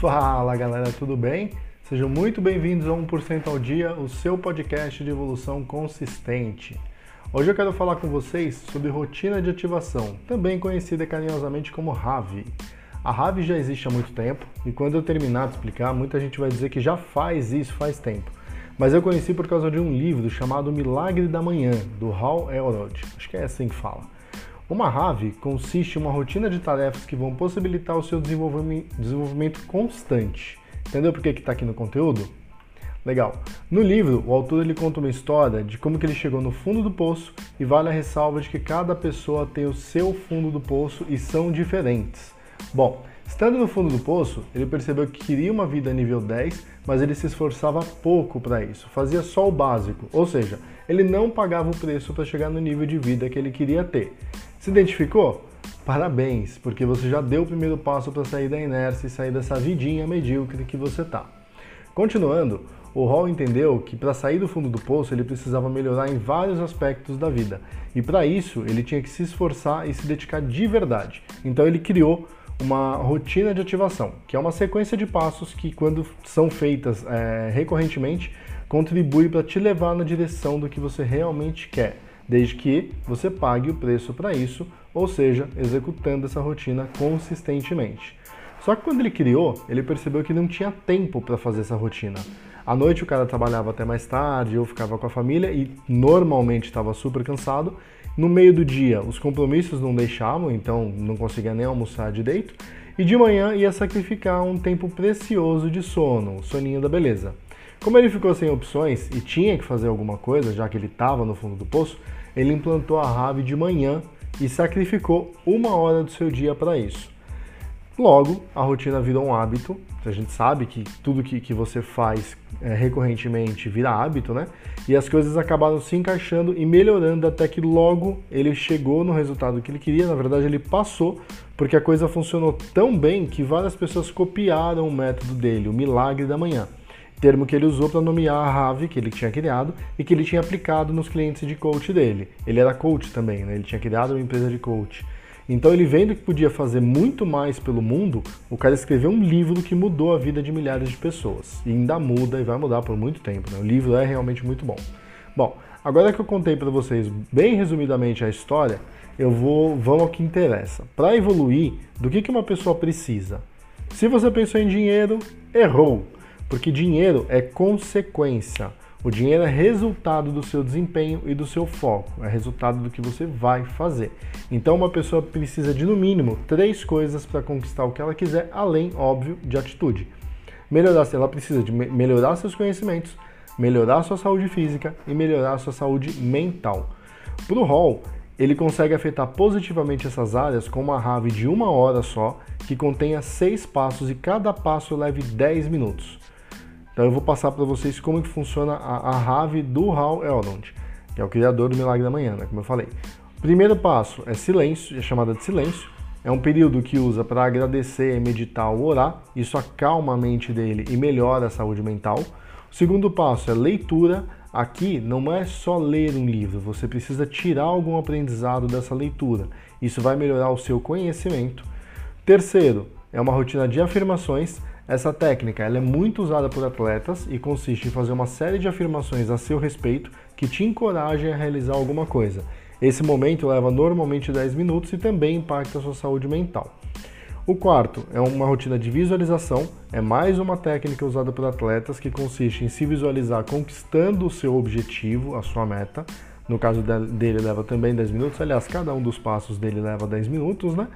Fala galera, tudo bem? Sejam muito bem-vindos a 1% ao Dia, o seu podcast de evolução consistente. Hoje eu quero falar com vocês sobre rotina de ativação, também conhecida carinhosamente como RAVI. A RAVI já existe há muito tempo e quando eu terminar de explicar, muita gente vai dizer que já faz isso faz tempo. Mas eu conheci por causa de um livro chamado Milagre da Manhã, do Hal Elrod. Acho que é assim que fala. Uma RAV consiste em uma rotina de tarefas que vão possibilitar o seu desenvolvimento constante. Entendeu por que está aqui no conteúdo? Legal. No livro, o autor ele conta uma história de como que ele chegou no fundo do poço e vale a ressalva de que cada pessoa tem o seu fundo do poço e são diferentes. Bom, Estando no fundo do poço, ele percebeu que queria uma vida nível 10, mas ele se esforçava pouco para isso, fazia só o básico, ou seja, ele não pagava o preço para chegar no nível de vida que ele queria ter. Se identificou? Parabéns, porque você já deu o primeiro passo para sair da inércia e sair dessa vidinha medíocre que você tá. Continuando, o Hall entendeu que para sair do fundo do poço ele precisava melhorar em vários aspectos da vida, e para isso ele tinha que se esforçar e se dedicar de verdade. Então ele criou uma rotina de ativação, que é uma sequência de passos que, quando são feitas é, recorrentemente, contribui para te levar na direção do que você realmente quer, desde que você pague o preço para isso, ou seja, executando essa rotina consistentemente. Só que quando ele criou, ele percebeu que não tinha tempo para fazer essa rotina. À noite o cara trabalhava até mais tarde, ou ficava com a família e normalmente estava super cansado, no meio do dia, os compromissos não deixavam, então não conseguia nem almoçar direito. E de manhã ia sacrificar um tempo precioso de sono, o soninho da beleza. Como ele ficou sem opções e tinha que fazer alguma coisa, já que ele estava no fundo do poço, ele implantou a rave de manhã e sacrificou uma hora do seu dia para isso. Logo, a rotina virou um hábito. A gente sabe que tudo que, que você faz é, recorrentemente vira hábito, né? E as coisas acabaram se encaixando e melhorando até que logo ele chegou no resultado que ele queria. Na verdade, ele passou, porque a coisa funcionou tão bem que várias pessoas copiaram o método dele, o milagre da manhã. Termo que ele usou para nomear a Rave que ele tinha criado e que ele tinha aplicado nos clientes de coach dele. Ele era coach também, né? Ele tinha criado uma empresa de coach. Então ele vendo que podia fazer muito mais pelo mundo, o cara escreveu um livro que mudou a vida de milhares de pessoas. E ainda muda e vai mudar por muito tempo. Né? O livro é realmente muito bom. Bom, agora que eu contei para vocês bem resumidamente a história, eu vou vamos ao que interessa. Para evoluir, do que, que uma pessoa precisa? Se você pensou em dinheiro, errou, porque dinheiro é consequência. O dinheiro é resultado do seu desempenho e do seu foco, é resultado do que você vai fazer. Então, uma pessoa precisa de no mínimo três coisas para conquistar o que ela quiser, além, óbvio, de atitude. Melhorar, ela precisa de melhorar seus conhecimentos, melhorar sua saúde física e melhorar sua saúde mental. Para o Hall, ele consegue afetar positivamente essas áreas com uma rave de uma hora só, que contenha seis passos e cada passo leve 10 minutos. Então eu vou passar para vocês como que funciona a, a rave do Hal Elrond, que é o criador do Milagre da Manhã, né, como eu falei. Primeiro passo é silêncio, é chamada de silêncio. É um período que usa para agradecer, meditar ou orar. Isso acalma a mente dele e melhora a saúde mental. O segundo passo é leitura. Aqui não é só ler um livro, você precisa tirar algum aprendizado dessa leitura. Isso vai melhorar o seu conhecimento. Terceiro, é uma rotina de afirmações. Essa técnica ela é muito usada por atletas e consiste em fazer uma série de afirmações a seu respeito que te encorajem a realizar alguma coisa. Esse momento leva normalmente 10 minutos e também impacta a sua saúde mental. O quarto é uma rotina de visualização, é mais uma técnica usada por atletas que consiste em se visualizar conquistando o seu objetivo, a sua meta. No caso dele leva também 10 minutos, aliás, cada um dos passos dele leva 10 minutos, né?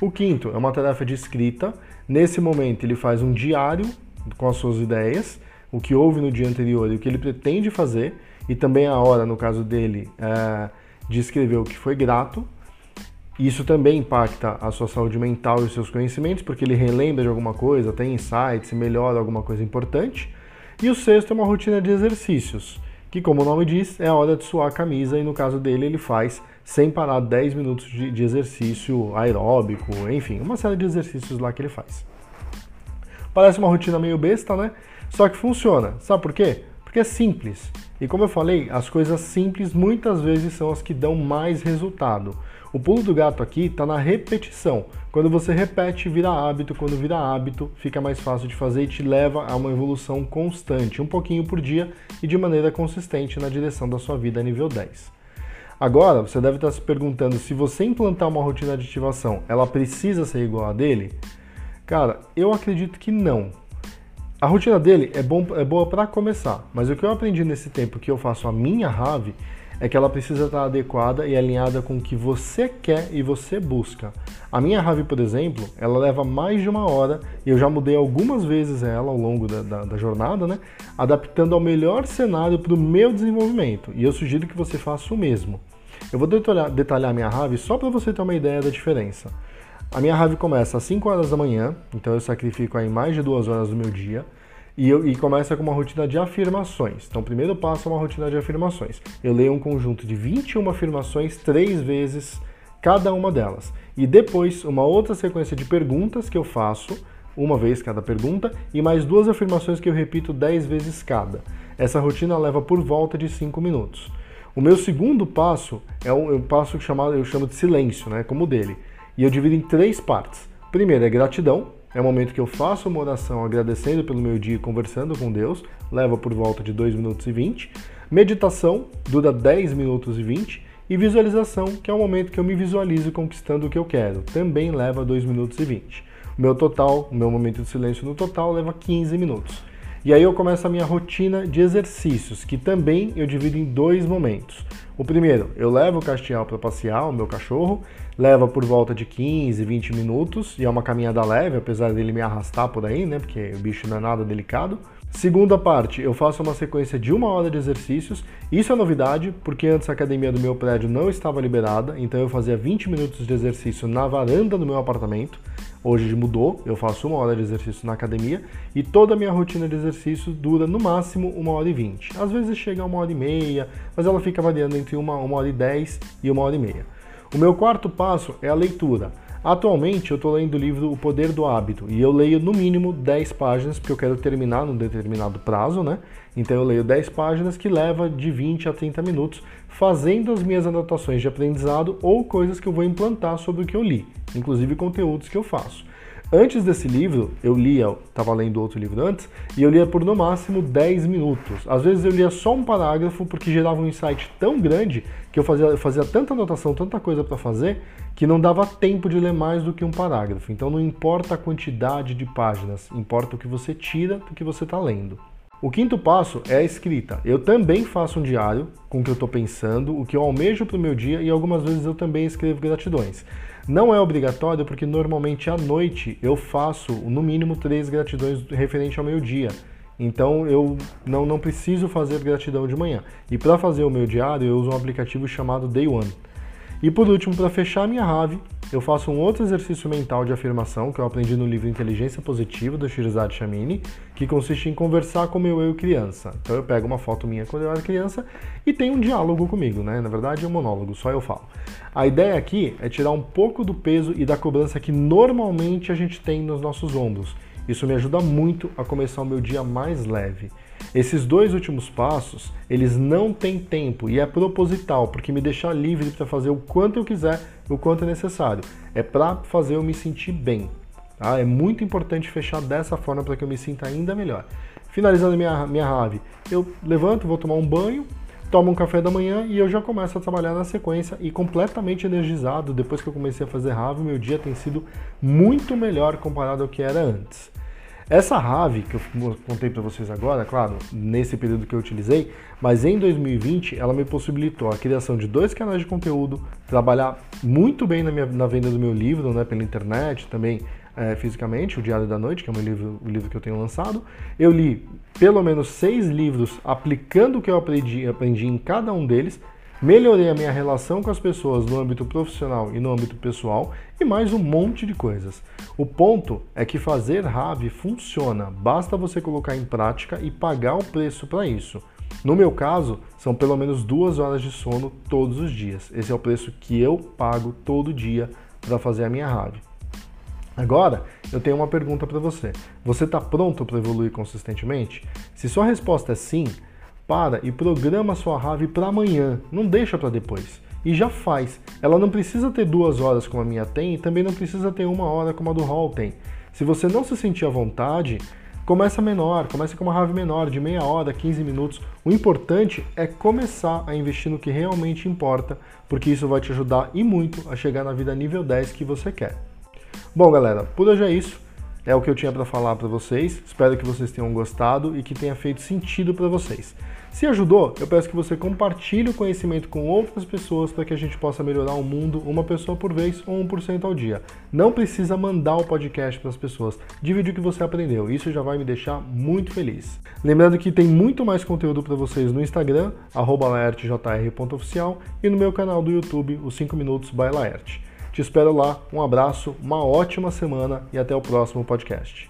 O quinto é uma tarefa de escrita, Nesse momento, ele faz um diário com as suas ideias, o que houve no dia anterior e o que ele pretende fazer, e também a hora, no caso dele, é, de escrever o que foi grato. Isso também impacta a sua saúde mental e os seus conhecimentos, porque ele relembra de alguma coisa, tem insights, melhora alguma coisa importante. E o sexto é uma rotina de exercícios, que, como o nome diz, é a hora de suar a camisa, e no caso dele, ele faz sem parar 10 minutos de, de exercício aeróbico, enfim, uma série de exercícios lá que ele faz. Parece uma rotina meio besta, né? Só que funciona. Sabe por quê? Porque é simples. E como eu falei, as coisas simples muitas vezes são as que dão mais resultado. O pulo do gato aqui está na repetição. Quando você repete, vira hábito. Quando vira hábito, fica mais fácil de fazer e te leva a uma evolução constante, um pouquinho por dia e de maneira consistente na direção da sua vida nível 10. Agora, você deve estar se perguntando se você implantar uma rotina de ativação, ela precisa ser igual a dele? Cara, eu acredito que não. A rotina dele é, bom, é boa para começar, mas o que eu aprendi nesse tempo que eu faço a minha rave é que ela precisa estar adequada e alinhada com o que você quer e você busca. A minha Rave, por exemplo, ela leva mais de uma hora e eu já mudei algumas vezes ela ao longo da, da, da jornada, né? Adaptando ao melhor cenário para o meu desenvolvimento. E eu sugiro que você faça o mesmo. Eu vou detalhar, detalhar minha Rave só para você ter uma ideia da diferença. A minha Rave começa às 5 horas da manhã, então eu sacrifico aí mais de duas horas do meu dia. E, eu, e começa com uma rotina de afirmações. Então, primeiro passo é uma rotina de afirmações. Eu leio um conjunto de 21 afirmações três vezes cada uma delas. E depois, uma outra sequência de perguntas que eu faço, uma vez cada pergunta, e mais duas afirmações que eu repito 10 vezes cada. Essa rotina leva por volta de 5 minutos. O meu segundo passo é um, um passo chamado, eu chamo de silêncio, né, como o dele. E eu divido em três partes. Primeiro é gratidão, é o momento que eu faço uma oração agradecendo pelo meu dia e conversando com Deus, leva por volta de 2 minutos e 20. Meditação dura 10 minutos e 20. E visualização, que é o momento que eu me visualizo conquistando o que eu quero, também leva 2 minutos e 20. O meu total, o meu momento de silêncio no total leva 15 minutos. E aí eu começo a minha rotina de exercícios, que também eu divido em dois momentos. O primeiro, eu levo o Castiel para passear, o meu cachorro, leva por volta de 15, 20 minutos e é uma caminhada leve, apesar dele me arrastar por aí, né? Porque o bicho não é nada delicado. Segunda parte, eu faço uma sequência de uma hora de exercícios. Isso é novidade, porque antes a academia do meu prédio não estava liberada, então eu fazia 20 minutos de exercício na varanda do meu apartamento. Hoje mudou, eu faço uma hora de exercício na academia e toda a minha rotina de exercício dura no máximo uma hora e vinte. Às vezes chega a uma hora e meia, mas ela fica variando entre uma, uma hora e dez e uma hora e meia. O meu quarto passo é a leitura. Atualmente eu estou lendo o livro O Poder do Hábito e eu leio no mínimo 10 páginas, porque eu quero terminar num determinado prazo, né? Então eu leio 10 páginas que leva de 20 a 30 minutos fazendo as minhas anotações de aprendizado ou coisas que eu vou implantar sobre o que eu li, inclusive conteúdos que eu faço. Antes desse livro, eu lia, estava lendo outro livro antes, e eu lia por no máximo 10 minutos. Às vezes eu lia só um parágrafo porque gerava um insight tão grande que eu fazia, eu fazia tanta anotação, tanta coisa para fazer, que não dava tempo de ler mais do que um parágrafo. Então não importa a quantidade de páginas, importa o que você tira do que você está lendo. O quinto passo é a escrita. Eu também faço um diário com o que eu estou pensando, o que eu almejo para o meu dia e algumas vezes eu também escrevo gratidões. Não é obrigatório porque normalmente à noite eu faço no mínimo três gratidões referente ao meu dia. Então eu não, não preciso fazer gratidão de manhã. E para fazer o meu diário eu uso um aplicativo chamado Day One. E por último, para fechar minha rave, eu faço um outro exercício mental de afirmação que eu aprendi no livro Inteligência Positiva do Shirzad Chamini, que consiste em conversar com meu eu criança. Então eu pego uma foto minha quando eu era criança e tem um diálogo comigo, né? Na verdade é um monólogo, só eu falo. A ideia aqui é tirar um pouco do peso e da cobrança que normalmente a gente tem nos nossos ombros. Isso me ajuda muito a começar o meu dia mais leve. Esses dois últimos passos, eles não têm tempo e é proposital, porque me deixa livre para fazer o quanto eu quiser, o quanto é necessário. É para fazer eu me sentir bem. Tá? É muito importante fechar dessa forma para que eu me sinta ainda melhor. Finalizando minha, minha rave, eu levanto, vou tomar um banho, tomo um café da manhã e eu já começo a trabalhar na sequência e completamente energizado. Depois que eu comecei a fazer rave, meu dia tem sido muito melhor comparado ao que era antes. Essa RAV que eu contei para vocês agora, claro, nesse período que eu utilizei, mas em 2020 ela me possibilitou a criação de dois canais de conteúdo, trabalhar muito bem na, minha, na venda do meu livro, né, pela internet, também é, fisicamente, o Diário da Noite, que é o, livro, o livro que eu tenho lançado. Eu li pelo menos seis livros aplicando o que eu aprendi, aprendi em cada um deles melhorei a minha relação com as pessoas no âmbito profissional e no âmbito pessoal e mais um monte de coisas. O ponto é que fazer RAV funciona, basta você colocar em prática e pagar o preço para isso. No meu caso, são pelo menos duas horas de sono todos os dias. Esse é o preço que eu pago todo dia para fazer a minha RAV. Agora, eu tenho uma pergunta para você. Você está pronto para evoluir consistentemente? Se sua resposta é sim, para e programa sua rave para amanhã, não deixa para depois. E já faz. Ela não precisa ter duas horas como a minha tem e também não precisa ter uma hora como a do Hall tem. Se você não se sentir à vontade, começa menor, começa com uma rave menor, de meia hora, 15 minutos. O importante é começar a investir no que realmente importa, porque isso vai te ajudar e muito a chegar na vida nível 10 que você quer. Bom, galera, por hoje é isso. É o que eu tinha para falar para vocês. Espero que vocês tenham gostado e que tenha feito sentido para vocês. Se ajudou, eu peço que você compartilhe o conhecimento com outras pessoas para que a gente possa melhorar o mundo uma pessoa por vez ou 1% ao dia. Não precisa mandar o podcast para as pessoas, divide o que você aprendeu. Isso já vai me deixar muito feliz. Lembrando que tem muito mais conteúdo para vocês no Instagram, laertjr.oficial e no meu canal do YouTube, os 5 Minutos by Laerte. Te espero lá, um abraço, uma ótima semana e até o próximo podcast.